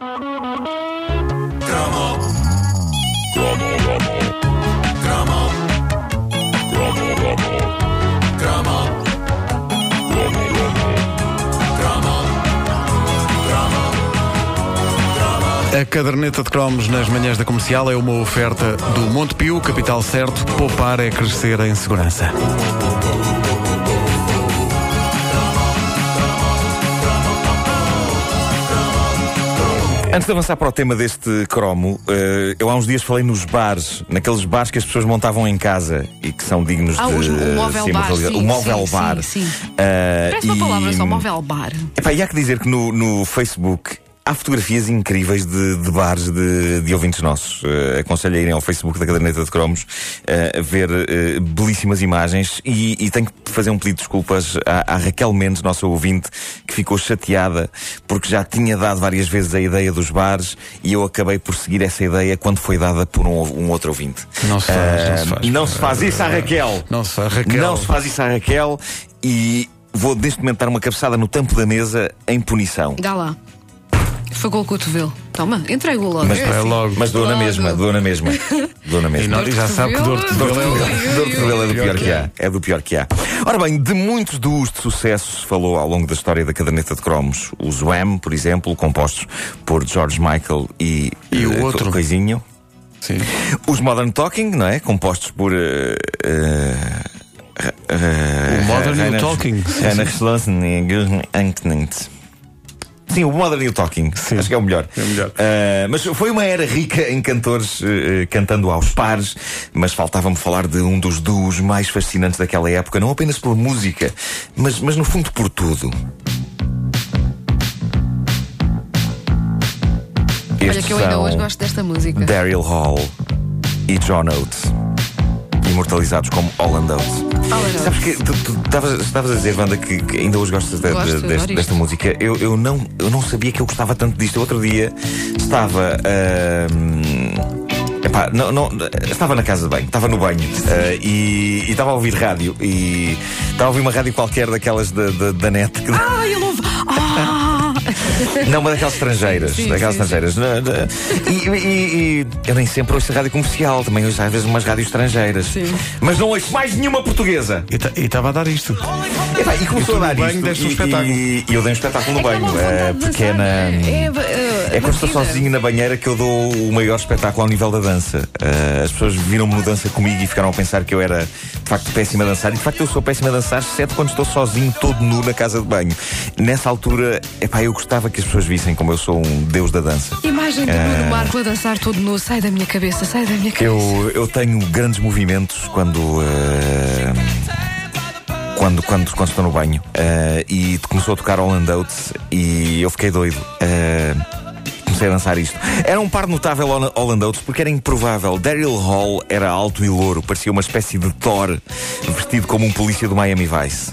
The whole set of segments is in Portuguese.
A caderneta de cromos nas manhãs da comercial é uma oferta do Monte Pio, capital certo. Poupar é crescer em segurança. Antes de avançar para o tema deste cromo, eh, eu há uns dias falei nos bares, naqueles bares que as pessoas montavam em casa e que são dignos Ah, de. o móvel ser uma bar, sim, o móvel sim, bar. sim, sim. Eh, Parece uma e- palavra só, móvel bar. Epá, e há que dizer que no, no Facebook há fotografias incríveis de, de bares de, de ouvintes nossos. Eh, aconselho a irem ao Facebook da Caderneta de Cromos eh, a ver eh, belíssimas imagens e, e tenho que fazer um pedido de desculpas à, à Raquel Mendes, nossa ouvinte, que ficou chateada porque já tinha dado várias vezes a ideia dos bares e eu acabei por seguir essa ideia quando foi dada por um, um outro ouvinte. Não se faz, não se faz. não se faz isso à Raquel. Não se faz, Raquel. Não se faz isso à Raquel e vou neste momento dar uma cabeçada no tampo da mesa em punição. Dá lá. Foi com o cotovelo. Toma, entrego logo. Mas É assim. logo. Mas dou na mesma, dou na mesma. Dou na E mesma. não- já sabe que dor de Dor de cotovelo é. Dor de cotovelo é do pior que há. É do pior que há. Ora bem, de muitos duos de sucesso se falou ao longo da história da caderneta de cromos. Os Wham, por exemplo, compostos por George Michael e, E o eh, outro? Co- Coisinho. Sim. Os Modern Talking, não é? Compostos por. eh, eh, eh, O Modern e o Talking. Rainer Schlossen e Anknint. Sim, o Modern o Talking. Sim. Acho que é o melhor. É o melhor. Eh, mas foi uma era rica em cantores eh, cantando aos pares, mas faltava-me falar de um dos duos mais fascinantes daquela época, não apenas pela música, mas, mas no fundo por tudo. Olha Estes que eu ainda são hoje gosto desta música. Daryl Hall e John Oates, imortalizados como Holland Oates. Sabes que tu, tu estavas estavas a dizer, Wanda, que, que ainda hoje gostas de- de- Gosto, deste- adoro desta música. Eu, eu, não, eu não sabia que eu gostava tanto disto. Outro dia estava. ahm, epá, não, não, estava na casa de banho, estava no banho ah, e, e estava a ouvir rádio e estava a ouvir uma rádio qualquer daquelas da, da, da net que, Ah, ele ouve. Ah! não, uma daquelas estrangeiras. Sim, daquelas sim, estrangeiras. Não. E, e- e eu nem sempre ouço a rádio comercial, também ouço às vezes umas rádios estrangeiras. Sim. Mas não ouço mais nenhuma portuguesa. E estava a dar isto. E começou E tu a dar banho isto. um e, espetáculo. e- eu dei um espetáculo no É banho. é dançar, na. não é? É, É quando estou sozinho na banheira que eu dou o maior espetáculo ao nível da dança. Eh, as pessoas viram-me no dança comigo e ficaram a pensar que eu era de facto péssimo a dançar. E de facto eu sou péssimo a dançar, exceto quando estou sozinho, todo nu na casa de banho. Nessa altura, epá, eu gostava que as pessoas vissem como eu sou um deus da dança. Imagem de Eh, Bruno Marco a dançar todo nu. Sai da minha cabeça, sai da minha cabeça. Eu, eu tenho grandes movimentos quando. eh, quando, quando, quando estou no banho. Eh, e começou a tocar Holland Oates e eu fiquei doido. Eh, comecei a dançar isto. Era um par notável Hol- Holland Oates porque era improvável. Daryl Hall era alto e louro, parecia uma espécie de Thor, vestido como um polícia do Miami Vice.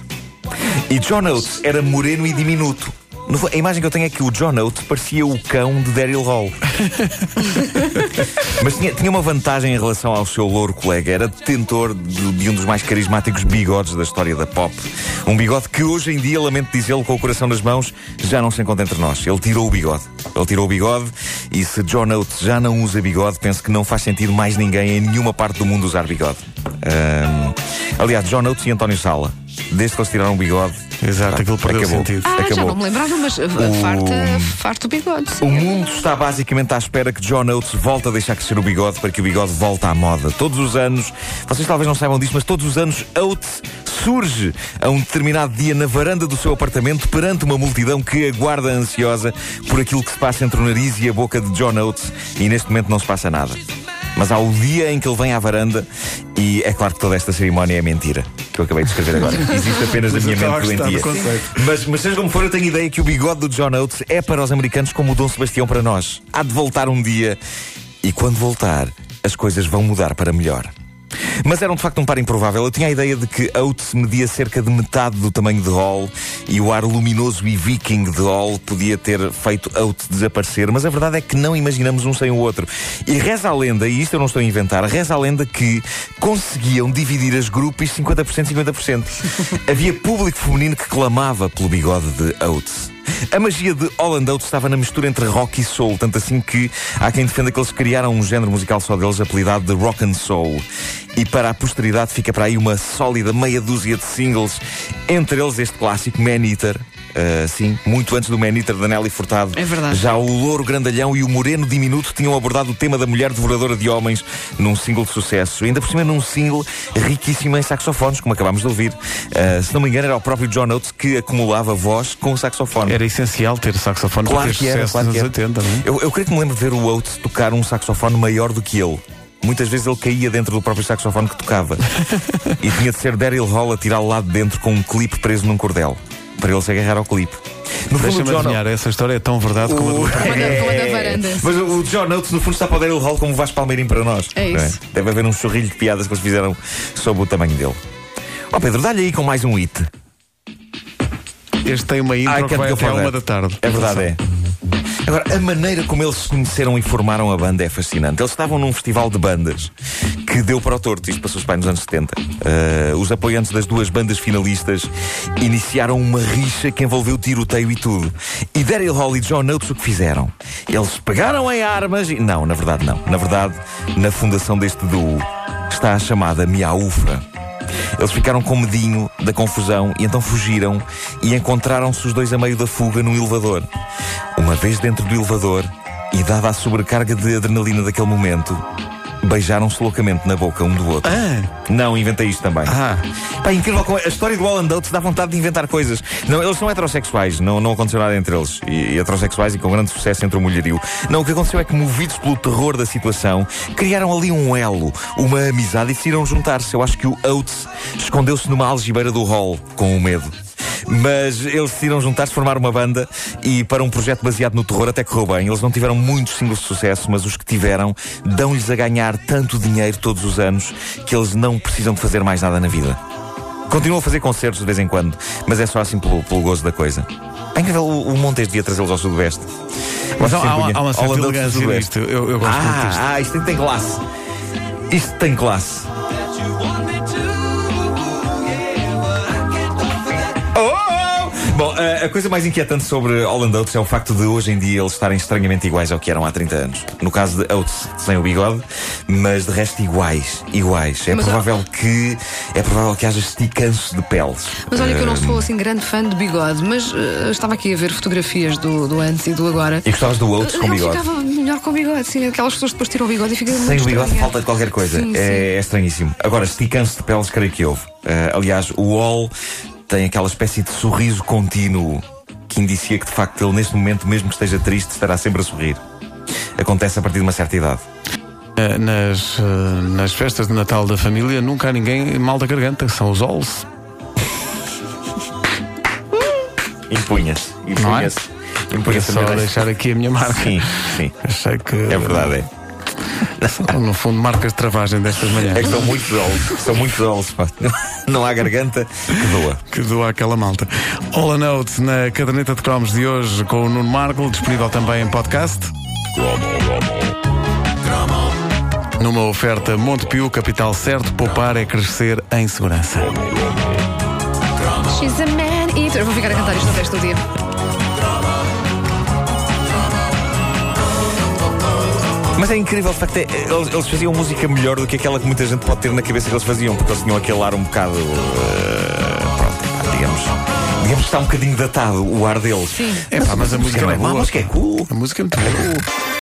E John Oates era moreno e diminuto. No a imagem que eu tenho é que o John Oates parecia o cão de Daryl Hall. Mas tinha, tinha uma vantagem em relação ao seu louro colega. Era detentor de, de um dos mais carismáticos bigodes da história da pop. Um bigode que hoje em dia, lamento dizê-lo com o coração nas mãos, já não se encontra entre nós. Ele tirou o bigode. Ele tirou o bigode e se John Oates já não usa bigode, penso que não faz sentido mais ninguém em nenhuma parte do mundo usar bigode. Ahm, aliás, John Oates e António Sala. Desde que eles tiraram o bigode. Exato, aquilo perdeu acabou. sentido. Ah, já acabou. não me lembrava, mas uh, farta, farta o bigode. O mundo está basicamente à espera que John Oates volte a deixar crescer o bigode para que o bigode volte à moda. Todos os anos, vocês talvez não saibam disso, mas todos os anos Oates surge a um determinado dia na varanda do seu apartamento perante uma multidão que aguarda ansiosa por aquilo que se passa entre o nariz e a boca de John Oates e neste momento não se passa nada. Mas há o dia em que ele vem à varanda e é claro que toda esta cerimónia é mentira, que eu acabei de escrever agora. Existe apenas a minha mente doentia. Mas, mas seja como for, eu tenho ideia que o bigode do John Oates é para os americanos como o Dom Sebastião para nós. Há de voltar um dia e quando voltar, as coisas vão mudar para melhor. Mas era de facto um par improvável. Eu tinha a ideia de que Oates media cerca de metade do tamanho de Hall e o ar luminoso e viking de Hall podia ter feito Oates desaparecer, mas a verdade é que não imaginamos um sem o outro. E reza a lenda, e isto eu não estou a inventar, reza a lenda que conseguiam dividir as grupos 50% 50%. Havia público feminino que clamava pelo bigode de Oates. A magia de Holland Oates estava na mistura entre rock e soul, tanto assim que há quem defenda que eles criaram um género musical só deles, apelidado de rock and soul. E para a posteridade fica para aí uma sólida meia dúzia de singles, entre eles este clássico Man Eater, Uh, sim, muito antes do Man Eater da Nelly Furtado. É verdade. Já o Louro Grandalhão e o Moreno Diminuto tinham abordado o tema da mulher devoradora de homens num single de sucesso. Ainda por cima num single riquíssimo em saxofones, como acabámos de ouvir. Uh, se não me engano, era o próprio John Oates que acumulava voz com o saxofone. Era essencial ter saxofone Claro para ter que era, sucesso claro que era. 80, não é? Eu, eu creio que me lembro de ver o Oates tocar um saxofone maior do que ele. Muitas vezes ele caía dentro do próprio saxofone que tocava. e tinha de ser Daryl Hall a tirá-lo lá de dentro com um clipe preso num cordel. Para ele se agarrar ao clipe. No Deixa-me John, adivinhar, essa história é tão verdade como a do o... outro. Como a a da varanda. Mas o John Oates, no fundo, está para o Daryl Hall como o Vasco Palmeirim para nós. É não isso. Deve haver um chorrilho de piadas que eles fizeram sobre o tamanho dele. Ó Pedro, dá-lhe aí com mais um hit. Este tem uma intro Ai, que vai até uma da tarde. É verdade, é. Agora, a maneira como eles se conheceram e formaram a banda é fascinante. Eles estavam num festival de bandas que deu para o torto. Isto passou-se bem nos anos 70. Uh, os apoiantes das duas bandas finalistas iniciaram uma rixa que envolveu tiroteio e tudo. E Daryl Hall e John Oates o que fizeram? Eles pegaram em armas e... Não, na verdade não. Na verdade, na fundação deste duo está a chamada Miaufa. Eles ficaram com medinho da confusão e então fugiram e encontraram-se os dois a meio da fuga num elevador. Uma vez dentro do elevador e dada a sobrecarga de adrenalina daquele momento, beijaram-se loucamente na boca um do outro. Ah, Não, inventei isto também. ah, Pá, incrível como a história do Holland Oates dá vontade de inventar coisas. Não, eles são heterossexuais, não, não aconteceu nada entre eles. E, e heterossexuais e com grande sucesso entre o mulherio. Não, o que aconteceu é que, movidos pelo terror da situação, criaram ali um elo, uma amizade e decidiram juntar-se. Eu acho que o Oates escondeu-se numa algibeira do hall, com o medo. Mas eles decidiram juntar-se, formar uma banda e para um projeto baseado no terror até correu bem. Eles não tiveram muitos singles de sucesso, mas os que tiveram dão-lhes a ganhar tanto dinheiro todos os anos que eles não precisam de fazer mais nada na vida. Continuam a fazer concertos de vez em quando, mas é só assim pelo, pelo gozo da coisa. É incrível, o, o Montes devia trazê-los ao Sudoeste. mas há, há uma, punha há uma certa elegância nisto. Eu, eu gosto muito disto. Ah, ah, isto tem classe. Isto tem classe. Bom, a, a coisa mais inquietante sobre Holland Oates é o facto de hoje em dia eles estarem estranhamente iguais ao que eram há 30 anos. No caso de Oates, sem o bigode, mas de resto iguais. Iguais. É Mas, provável que é provável que haja esticanço de peles. Mas olha que eu não Eh, sou assim grande fã de bigode, mas eh, estava aqui a ver fotografias do, do antes e do agora. E gostavas do Oates com eu bigode? ficava melhor com bigode, sim. Aquelas pessoas depois tiram o bigode e ficam Sem o bigode estranha. falta qualquer coisa. Sim, é, sim. é estranhíssimo. Agora, esticando-se de peles, creio que houve. Eh, aliás, o Wall tem aquela espécie de sorriso contínuo que indicia que, de facto, ele neste momento, mesmo que esteja triste, estará sempre a sorrir. Acontece a partir de uma certa idade. Eh, Nas, eh, nas festas de Natal da família nunca há ninguém mal da garganta, são os Ols. Impunha-se. Não é? Impunha-se. Impunha-se só deixar aqui a minha marca. Sim, sim. Achei que. É verdade, é. São, no fundo, marcas de travagem destas manhãs. É que são muitos olhos. São muitos olhos, pá. Não há garganta que doa. que doa aquela malta. All a Note na caderneta de cromos de hoje com o Nuno Marco, disponível também em podcast. Numa oferta Montepio, capital certo, poupar é crescer em segurança. She's a man eater. Eu vou ficar a cantar isto no resto do dia. Mas é incrível, de facto, é- eles, eles faziam música melhor do que aquela que muita gente pode ter na cabeça que eles faziam, porque eles tinham aquele ar um bocado. eh, pronto, digamos. Digamos que está um bocadinho datado o ar deles. Sim. É pá, mas a música não é é má, a boa. música é cool. A música é muito boa.